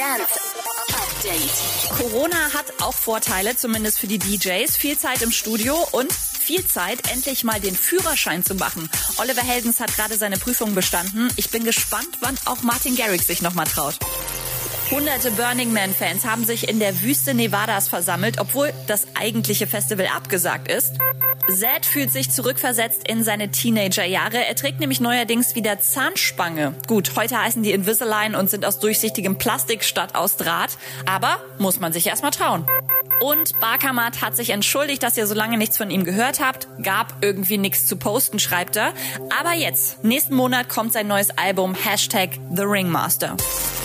Dance Update. Corona hat auch Vorteile, zumindest für die DJs. Viel Zeit im Studio und viel Zeit, endlich mal den Führerschein zu machen. Oliver Heldens hat gerade seine Prüfung bestanden. Ich bin gespannt, wann auch Martin Garrix sich nochmal traut. Hunderte Burning Man-Fans haben sich in der Wüste Nevadas versammelt, obwohl das eigentliche Festival abgesagt ist. Zed fühlt sich zurückversetzt in seine Teenagerjahre. Er trägt nämlich neuerdings wieder Zahnspange. Gut, heute heißen die Invisalign und sind aus durchsichtigem Plastik statt aus Draht. Aber muss man sich erstmal trauen. Und Barkamat hat sich entschuldigt, dass ihr so lange nichts von ihm gehört habt. Gab irgendwie nichts zu posten, schreibt er. Aber jetzt, nächsten Monat kommt sein neues Album Hashtag The Ringmaster.